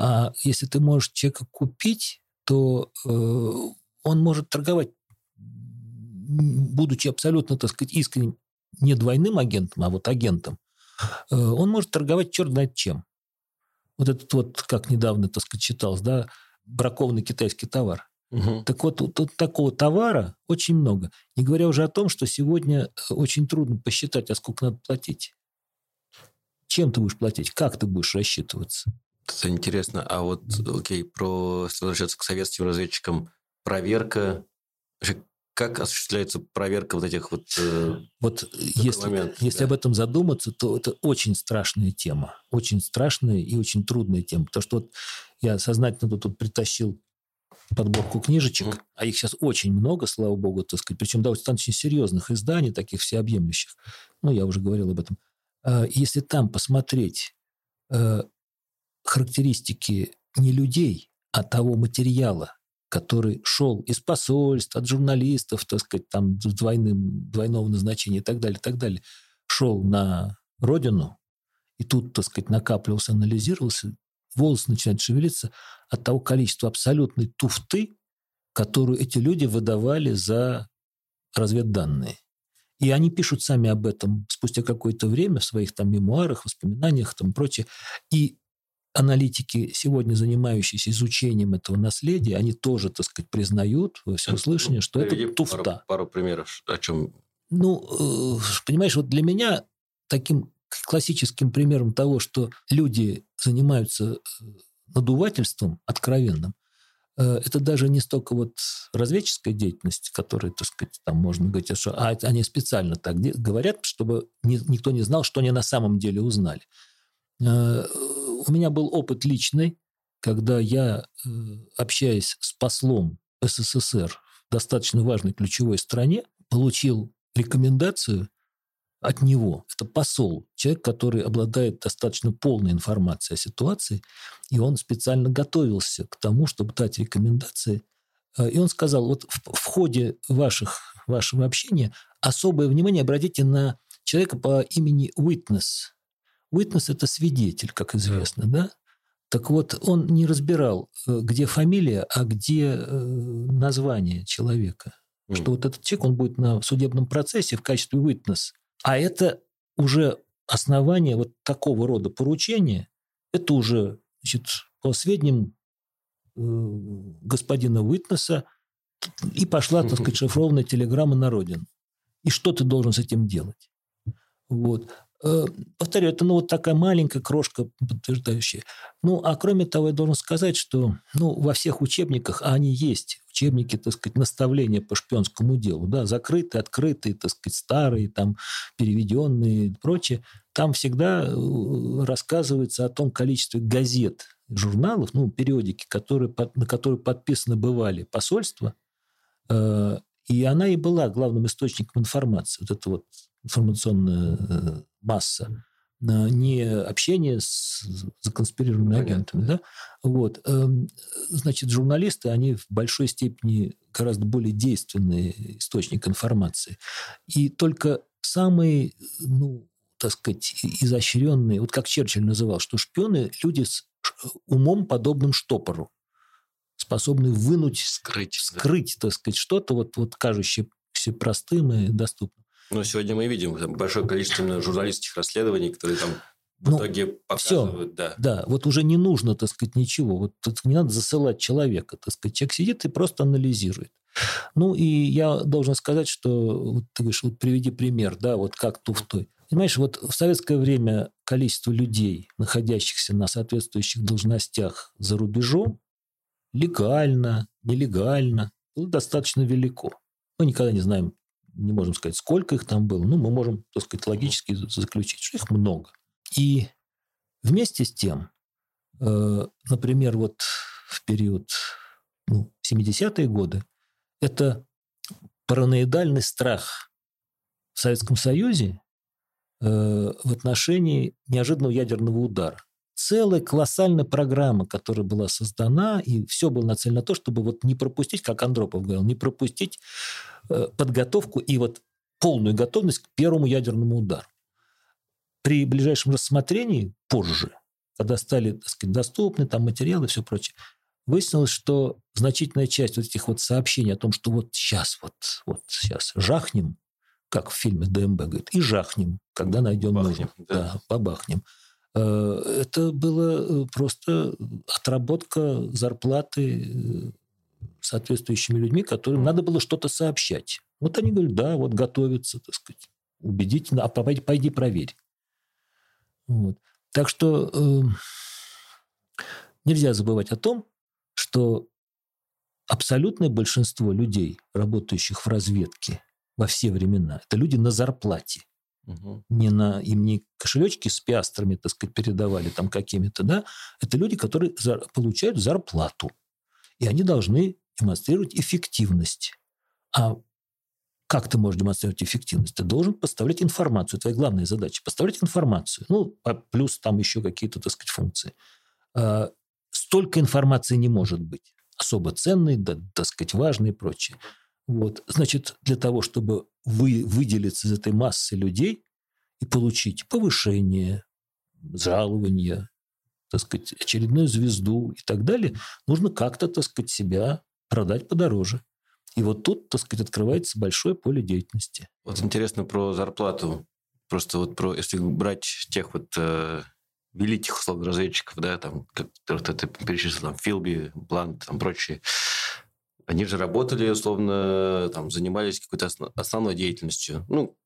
А если ты можешь человека купить, то э, он может торговать, будучи абсолютно, так сказать, искренним, не двойным агентом, а вот агентом, э, он может торговать черт знает чем. Вот этот вот, как недавно, так сказать, читалось, да, бракованный китайский товар. Угу. Так вот, тут такого товара очень много. Не говоря уже о том, что сегодня очень трудно посчитать, а сколько надо платить. Чем ты будешь платить? Как ты будешь рассчитываться? Это интересно. А вот, окей, про, возвращаться к советским разведчикам, проверка, как осуществляется проверка вот этих вот э, Вот если, момент, если да. об этом задуматься, то это очень страшная тема. Очень страшная и очень трудная тема. Потому что вот я сознательно тут, тут притащил подборку книжечек, mm. а их сейчас очень много, слава богу, так сказать, причем достаточно серьезных изданий, таких всеобъемлющих. Ну, я уже говорил об этом. Э, если там посмотреть э, характеристики не людей, а того материала, который шел из посольств, от журналистов, так сказать, там двойным, двойного назначения и так далее, и так далее, шел на родину, и тут, так сказать, накапливался, анализировался, волосы начинают шевелиться от того количества абсолютной туфты, которую эти люди выдавали за разведданные. И они пишут сами об этом спустя какое-то время в своих там мемуарах, воспоминаниях и прочее. И аналитики, сегодня занимающиеся изучением этого наследия, они тоже, так сказать, признают во всеуслышание, ну, что это туфта. Пару, пару примеров, о чем... Ну, э, понимаешь, вот для меня таким классическим примером того, что люди занимаются э, надувательством откровенным, это даже не столько вот разведческая деятельность, которая, так сказать, там можно говорить, что, а они специально так говорят, чтобы никто не знал, что они на самом деле узнали. Э, у меня был опыт личный, когда я, э, общаясь с послом СССР в достаточно важной ключевой стране, получил рекомендацию от него. Это посол, человек, который обладает достаточно полной информацией о ситуации, и он специально готовился к тому, чтобы дать рекомендации. Э, и он сказал, вот в, в ходе ваших, вашего общения особое внимание обратите на человека по имени Witness. Witness – это свидетель, как известно, да? Так вот, он не разбирал, э, где фамилия, а где э, название человека. Mm. Что вот этот человек, он будет на судебном процессе в качестве witness. А это уже основание вот такого рода поручения, это уже, значит, по сведениям э, господина Уитнеса, и пошла, так сказать, шифрованная телеграмма на родину. И что ты должен с этим делать? Вот. Э, повторю, это ну, вот такая маленькая крошка подтверждающая. Ну, а кроме того, я должен сказать, что ну, во всех учебниках, а они есть, учебники, так сказать, наставления по шпионскому делу, да, закрытые, открытые, так сказать, старые, там, переведенные и прочее, там всегда э, рассказывается о том количестве газет, журналов, ну, периодики, которые, на которые подписаны бывали посольства, э, и она и была главным источником информации. Вот это вот информационная э, масса, не общение с законспирированными Понятно. агентами. Да? Вот. Эм, значит, журналисты, они в большой степени гораздо более действенный источник информации. И только самые, ну, так сказать, изощренные, вот как Черчилль называл, что шпионы – люди с умом, подобным штопору, способны вынуть, скрыть, скрыть да. так сказать, что-то, вот, вот кажущееся простым и доступным. Ну, сегодня мы видим там, большое количество журналистских расследований, которые там в ну, итоге показывают, все, да. Да, вот уже не нужно, так сказать, ничего. Вот не надо засылать человека, так сказать. Человек сидит и просто анализирует. Ну, и я должен сказать, что, вот ты говоришь, вот приведи пример, да, вот как туфтой. Понимаешь, вот в советское время количество людей, находящихся на соответствующих должностях за рубежом, легально, нелегально, было достаточно велико. Мы никогда не знаем не можем сказать, сколько их там было, ну, мы можем, так сказать, логически заключить, что их много. И вместе с тем, э, например, вот в период ну, 70-е годы, это параноидальный страх в Советском Союзе э, в отношении неожиданного ядерного удара целая колоссальная программа, которая была создана, и все было нацелено на то, чтобы вот не пропустить, как Андропов говорил, не пропустить э, подготовку и вот полную готовность к первому ядерному удару. При ближайшем рассмотрении позже, когда стали так сказать, доступны там материалы и все прочее, выяснилось, что значительная часть вот этих вот сообщений о том, что вот сейчас, вот, вот сейчас жахнем, как в фильме ДМБ говорит, и жахнем, когда найдем бахнем, нужно. Да. да, побахнем. Э, это было э, просто отработка зарплаты э, соответствующими людьми, которым надо было что-то сообщать. Вот они говорят, да, вот готовятся, так сказать, убедительно, а пойди, пойди проверь. Вот. Так что э, нельзя забывать о том, что абсолютное большинство людей, работающих в разведке во все времена, это люди на зарплате. Угу. Не на, им не кошелечки с пиастрами, так сказать, передавали там какими-то, да. Это люди, которые за, получают зарплату. И они должны демонстрировать эффективность. А как ты можешь демонстрировать эффективность? Ты должен поставлять информацию. Твоя главная задача – поставлять информацию. Ну, а плюс там еще какие-то, так сказать, функции. А, столько информации не может быть. Особо ценной, да, так сказать, важной и прочее. Вот. Значит, для того, чтобы вы, выделиться из этой массы людей и получить повышение, жалование, так сказать, очередную звезду и так далее, нужно как-то, так сказать, себя продать подороже. И вот тут, так сказать, открывается большое поле деятельности. Вот интересно про зарплату. Просто вот про, если брать тех вот э, великих условно разведчиков, да, там, как ты перечислил, там, Филби, Блант, там, прочие, они же работали, условно, там, занимались какой-то основной деятельностью. Ну,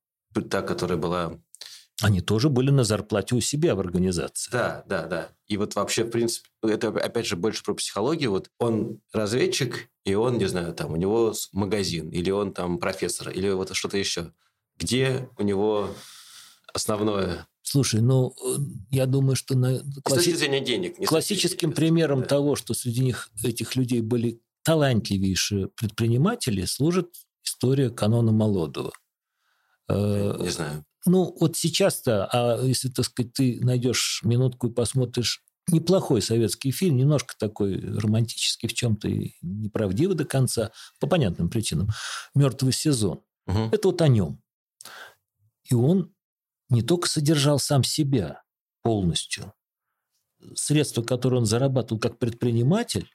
та, которая была... Они тоже были на зарплате у себя в организации. Да, да, да. И вот вообще, в принципе, это опять же больше про психологию. Вот он разведчик, и он, не знаю, там, у него магазин, или он там профессор, или вот что-то еще. Где у него основное Слушай, ну, я думаю, что на класси... с точки зрения денег. Не классическим денег, примером да. того, что среди них этих людей были талантливейшие предприниматели, служит история канона Молодого. Не знаю. Ну, вот сейчас-то, а если, так сказать, ты найдешь минутку и посмотришь неплохой советский фильм, немножко такой романтический в чем-то и неправдивый до конца, по понятным причинам, «Мертвый сезон». Угу. Это вот о нем. И он не только содержал сам себя полностью, средства, которые он зарабатывал как предприниматель,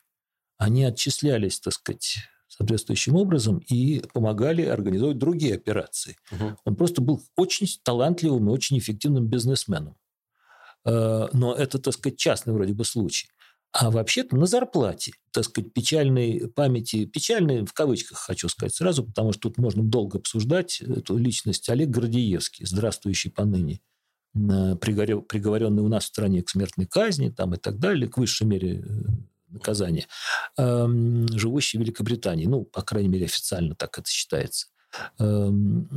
они отчислялись, так сказать, соответствующим образом и помогали организовать другие операции. Угу. Он просто был очень талантливым и очень эффективным бизнесменом. Э, но это, так сказать, частный вроде бы случай. А вообще-то на зарплате, так сказать, печальной памяти, печальной в кавычках хочу сказать сразу, потому что тут можно долго обсуждать эту личность Олег Гордеевский, здравствующий поныне, приговоренный у нас в стране к смертной казни там, и так далее, к высшей мере наказания, эм, живущий в Великобритании. Ну, по крайней мере, официально так это считается. Эм,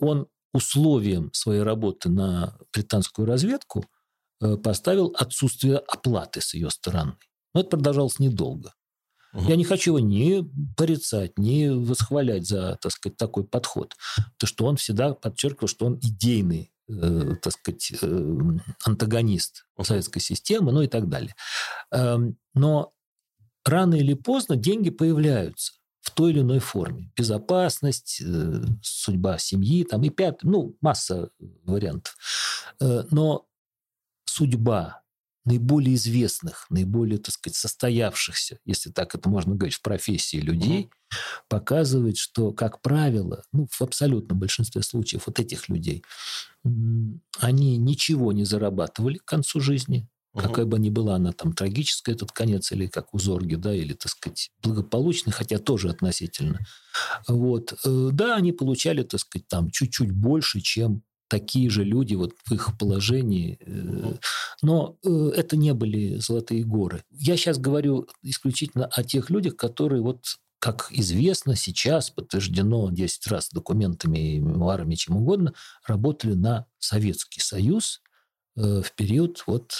он условием своей работы на британскую разведку э, поставил отсутствие оплаты с ее стороны. Но это продолжалось недолго. Угу. Я не хочу его ни порицать, ни восхвалять за, так сказать, такой подход. То, что он всегда подчеркивал, что он идейный э, так сказать, э, антагонист советской системы, ну и так далее. Эм, но рано или поздно деньги появляются в той или иной форме. Безопасность, э, судьба семьи, там и пять, ну, масса вариантов. Э, но судьба наиболее известных, наиболее, так сказать, состоявшихся, если так это можно говорить, в профессии людей, mm-hmm. показывает, что, как правило, ну, в абсолютном большинстве случаев вот этих людей, они ничего не зарабатывали к концу жизни, угу. какая бы ни была она там трагическая, этот конец, или как у Зорги, да, или, так сказать, благополучный, хотя тоже относительно. Вот. Э, да, они получали, так сказать, там чуть-чуть больше, чем такие же люди вот в их положении. Э, но э, это не были золотые горы. Я сейчас говорю исключительно о тех людях, которые вот как известно, сейчас подтверждено 10 раз документами, мемуарами, чем угодно, работали на Советский Союз в период вот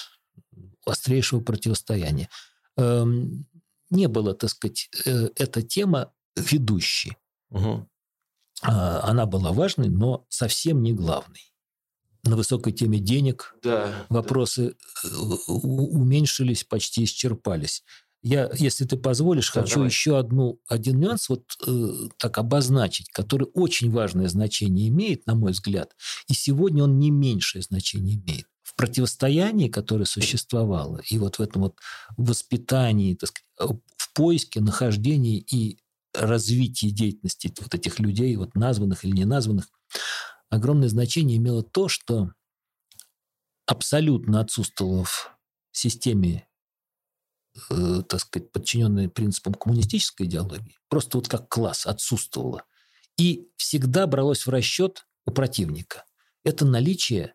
острейшего противостояния. Эм, не было, так сказать, эта тема ведущей. Угу. Она была важной, но совсем не главной. На высокой теме денег да, вопросы да. Э, уменьшились, почти исчерпались. Я, если ты позволишь, да, хочу давай. еще одну, один нюанс вот э, так обозначить, который очень важное значение имеет, на мой взгляд, и сегодня он не меньшее значение имеет. В противостоянии, которое существовало, и вот в этом вот воспитании, так сказать, в поиске, нахождении и развитии деятельности вот этих людей, вот названных или не названных, огромное значение имело то, что абсолютно отсутствовало в системе, э, так сказать, подчиненной принципам коммунистической идеологии, просто вот как класс отсутствовало. И всегда бралось в расчет у противника. Это наличие,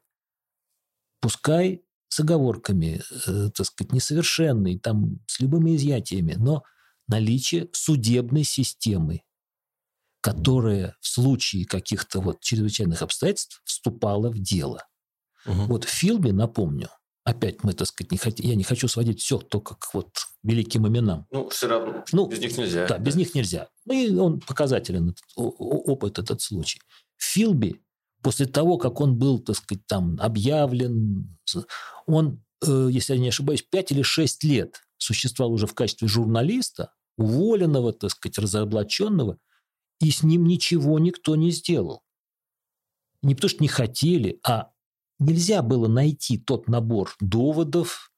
пускай с оговорками, э, так сказать, несовершенной, там, с любыми изъятиями, но наличие судебной системы, которая в случае каких-то вот чрезвычайных обстоятельств вступала в дело. Угу. Вот в фильме, напомню, опять мы, так сказать, не хот... я не хочу сводить все только к вот великим именам. Ну, все равно, ну, без них нельзя. Да, без них нельзя. Ну, и он показателен, этот, опыт, этот случай. В Филби, после того, как он был, так сказать, там объявлен, он, э, если я не ошибаюсь, 5 или 6 лет существовал уже в качестве журналиста, уволенного, так сказать, разоблаченного, и с ним ничего никто не сделал. Не потому что не хотели, а нельзя было найти тот набор доводов,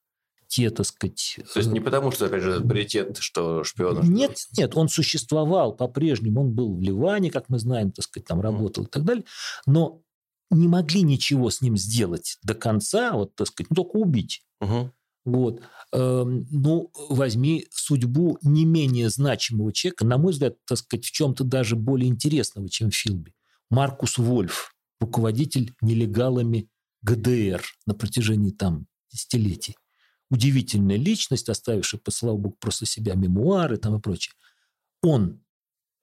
те, так сказать... То есть не потому, что, опять же, приоритет, что шпион... Нет, нет, он существовал по-прежнему, он был в Ливане, как мы знаем, так сказать, там работал mm. и так далее, но не могли ничего с ним сделать до конца, вот, так сказать, ну, только убить. Угу. Вот. Эм, ну, возьми судьбу не менее значимого человека, на мой взгляд, так сказать, в чем-то даже более интересного, чем в Филби. Маркус Вольф, руководитель нелегалами ГДР на протяжении там десятилетий. Удивительная личность, оставившая, по слава богу, просто себя мемуары там и прочее. Он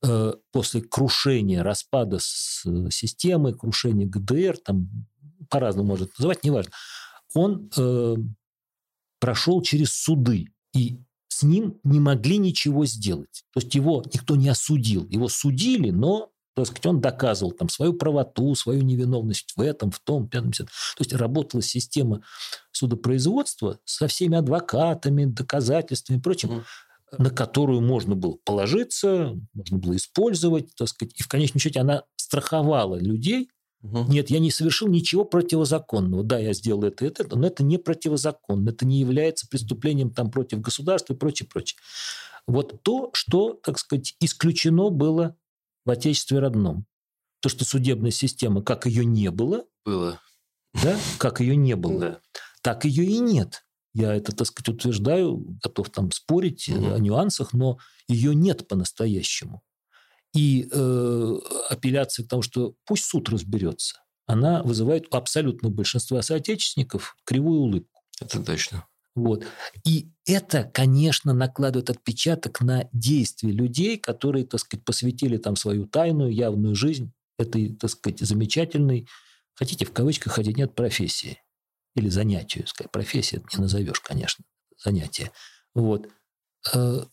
э, после крушения, распада с, системы, крушения ГДР, там по-разному может называть, неважно, он э, прошел через суды, и с ним не могли ничего сделать. То есть его никто не осудил. Его судили, но так сказать, он доказывал там свою правоту, свою невиновность в этом, в том, пятом, десятом. То есть работала система судопроизводства со всеми адвокатами, доказательствами и прочим, mm на которую можно было положиться, можно было использовать, так сказать, и в конечном счете она страховала людей. Угу. Нет, я не совершил ничего противозаконного. Да, я сделал это, это, это, но это не противозаконно, это не является преступлением там против государства и прочее, прочее. Вот то, что, так сказать, исключено было в Отечестве родном. То, что судебная система, как ее не было, было. Да, как ее не было, да. так ее и нет. Я это, так сказать, утверждаю, готов там спорить угу. о нюансах, но ее нет по-настоящему. И э, апелляция к тому, что пусть суд разберется, она вызывает у абсолютного большинства соотечественников кривую улыбку. Это точно. Вот. И это, конечно, накладывает отпечаток на действия людей, которые, так сказать, посвятили там свою тайную, явную жизнь этой, так сказать, замечательной, хотите в кавычках ходить, нет, профессии. Или занятию, сказать, профессия не назовешь, конечно, занятие. Вот. Э,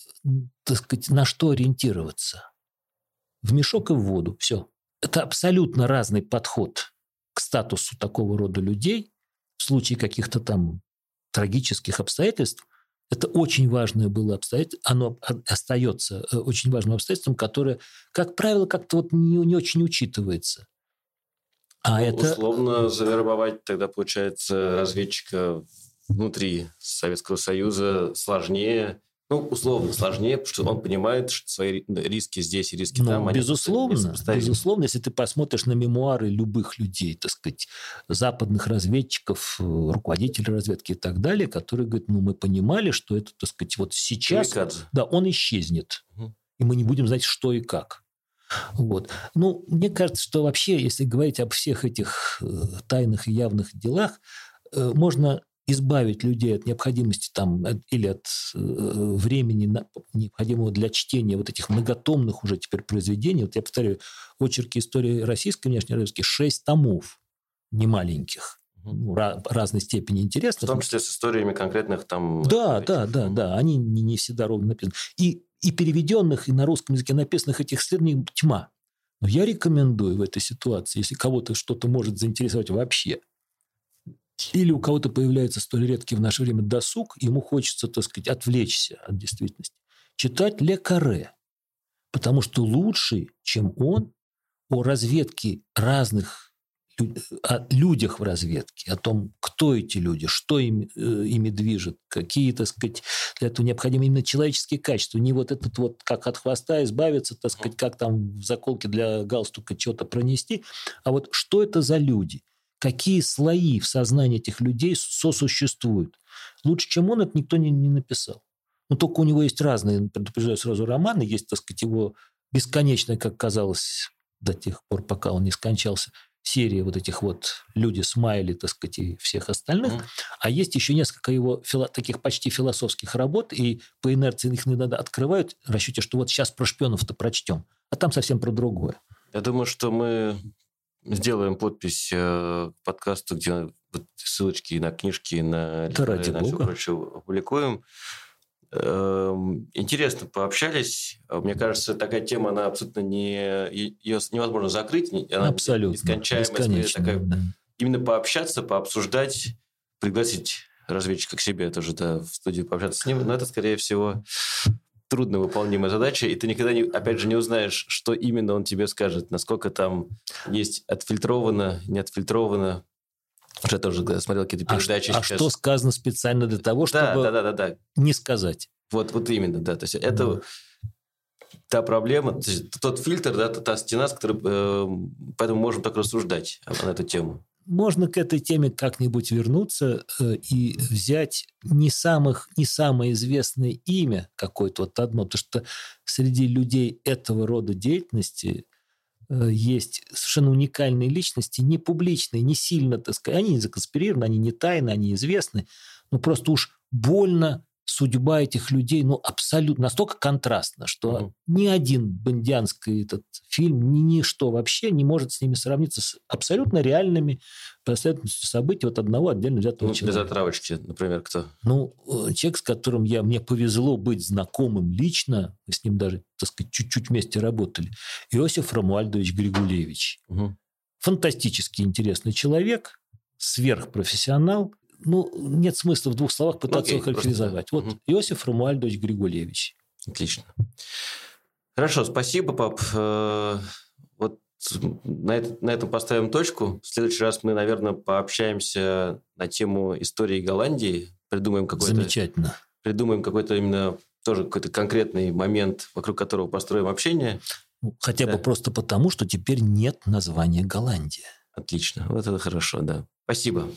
так сказать, на что ориентироваться? В мешок и в воду, все. Это абсолютно разный подход к статусу такого рода людей в случае каких-то там трагических обстоятельств, это очень важное было обстоятельство, оно остается э, очень важным обстоятельством, которое, как правило, как-то вот не, не очень учитывается. А ну, это... Условно завербовать тогда, получается, разведчика внутри Советского Союза сложнее, ну, условно сложнее, потому что он понимает что свои риски здесь и риски ну, там. Безусловно, безусловно, если ты посмотришь на мемуары любых людей, так сказать, западных разведчиков, э, руководителей разведки и так далее, которые говорят, ну, мы понимали, что это, так сказать, вот сейчас, Камикадзе. да, он исчезнет, угу. и мы не будем знать, что и как. Вот. Ну, мне кажется, что вообще, если говорить об всех этих э, тайных и явных делах, э, можно избавить людей от необходимости там, или от э, времени, необходимого для чтения вот этих многотомных уже теперь произведений. Вот я повторяю, очерки истории российской внешней разведки, шесть томов немаленьких. Ну, разной степени интересных. В том числе с историями конкретных там... Да, да, да, да. Они не, не всегда ровно написаны. И, и переведенных, и на русском языке написанных этих исследований тьма. Но я рекомендую в этой ситуации, если кого-то что-то может заинтересовать вообще, или у кого-то появляется столь редкий в наше время досуг, ему хочется, так сказать, отвлечься от действительности. Читать Ле Каре, потому что лучший, чем он, о разведке разных о людях в разведке, о том, кто эти люди, что им, э, ими движет, какие, так сказать, для этого необходимы именно человеческие качества. Не вот этот вот, как от хвоста избавиться, так сказать, как там в заколке для галстука что-то пронести, а вот что это за люди – какие слои в сознании этих людей сосуществуют. Лучше, чем он, это никто не, не написал. Но только у него есть разные, предупреждаю сразу, романы, есть, так сказать, его бесконечная, как казалось, до тех пор, пока он не скончался, серия вот этих вот люди смайли, так сказать, и всех остальных. Mm. А есть еще несколько его фило, таких почти философских работ, и по инерции их иногда открывают, в расчете, что вот сейчас про шпионов-то прочтем, а там совсем про другое. Я думаю, что мы сделаем подпись э, к подкасту, где ссылочки на книжки, на, да ради на все прочее опубликуем. Эм, интересно пообщались. Мне кажется, такая тема, она абсолютно не... Ее невозможно закрыть. Она абсолютно. Нескончаемая. Такая, да. Именно пообщаться, пообсуждать, пригласить разведчика к себе тоже да, в студию пообщаться с ним. Но это, скорее всего, трудновыполнимая задача, и ты никогда, не, опять же, не узнаешь, что именно он тебе скажет, насколько там есть отфильтровано, не отфильтровано. Уже тоже смотрел какие-то передачи. А, а что сказано специально для того, чтобы да, да, да, да, да. не сказать? Вот, вот именно, да. То есть это да. та проблема, то есть, тот фильтр, да, та, та стена, с которой... Э, поэтому можем так рассуждать на эту тему можно к этой теме как-нибудь вернуться э, и взять не, самых, не самое известное имя какое-то вот одно, потому что среди людей этого рода деятельности э, есть совершенно уникальные личности, не публичные, не сильно, так сказать, они не законспирированы, они не тайны, они известны, но просто уж больно судьба этих людей, ну, абсолютно, настолько контрастна, что угу. ни один бандианский этот фильм, ни ничто вообще не может с ними сравниться с абсолютно реальными последовательностью событий от одного отдельно взятого ну, человека. Без отравочки, например, кто? Ну, э, человек, с которым я, мне повезло быть знакомым лично, мы с ним даже, так сказать, чуть-чуть вместе работали, Иосиф Рамуальдович Григулевич. Угу. Фантастически интересный человек, сверхпрофессионал, ну, нет смысла в двух словах пытаться Окей, его характеризовать. Просто. Вот угу. Иосиф Рамуальдович Григулевич. Отлично. Хорошо, спасибо, пап. Э, вот на, это, на этом поставим точку. В следующий раз мы, наверное, пообщаемся на тему истории Голландии. Придумаем какой-то... Замечательно. Придумаем какой-то именно тоже какой-то конкретный момент, вокруг которого построим общение. Ну, хотя да. бы просто потому, что теперь нет названия Голландия. Отлично. Вот это хорошо, да. Спасибо.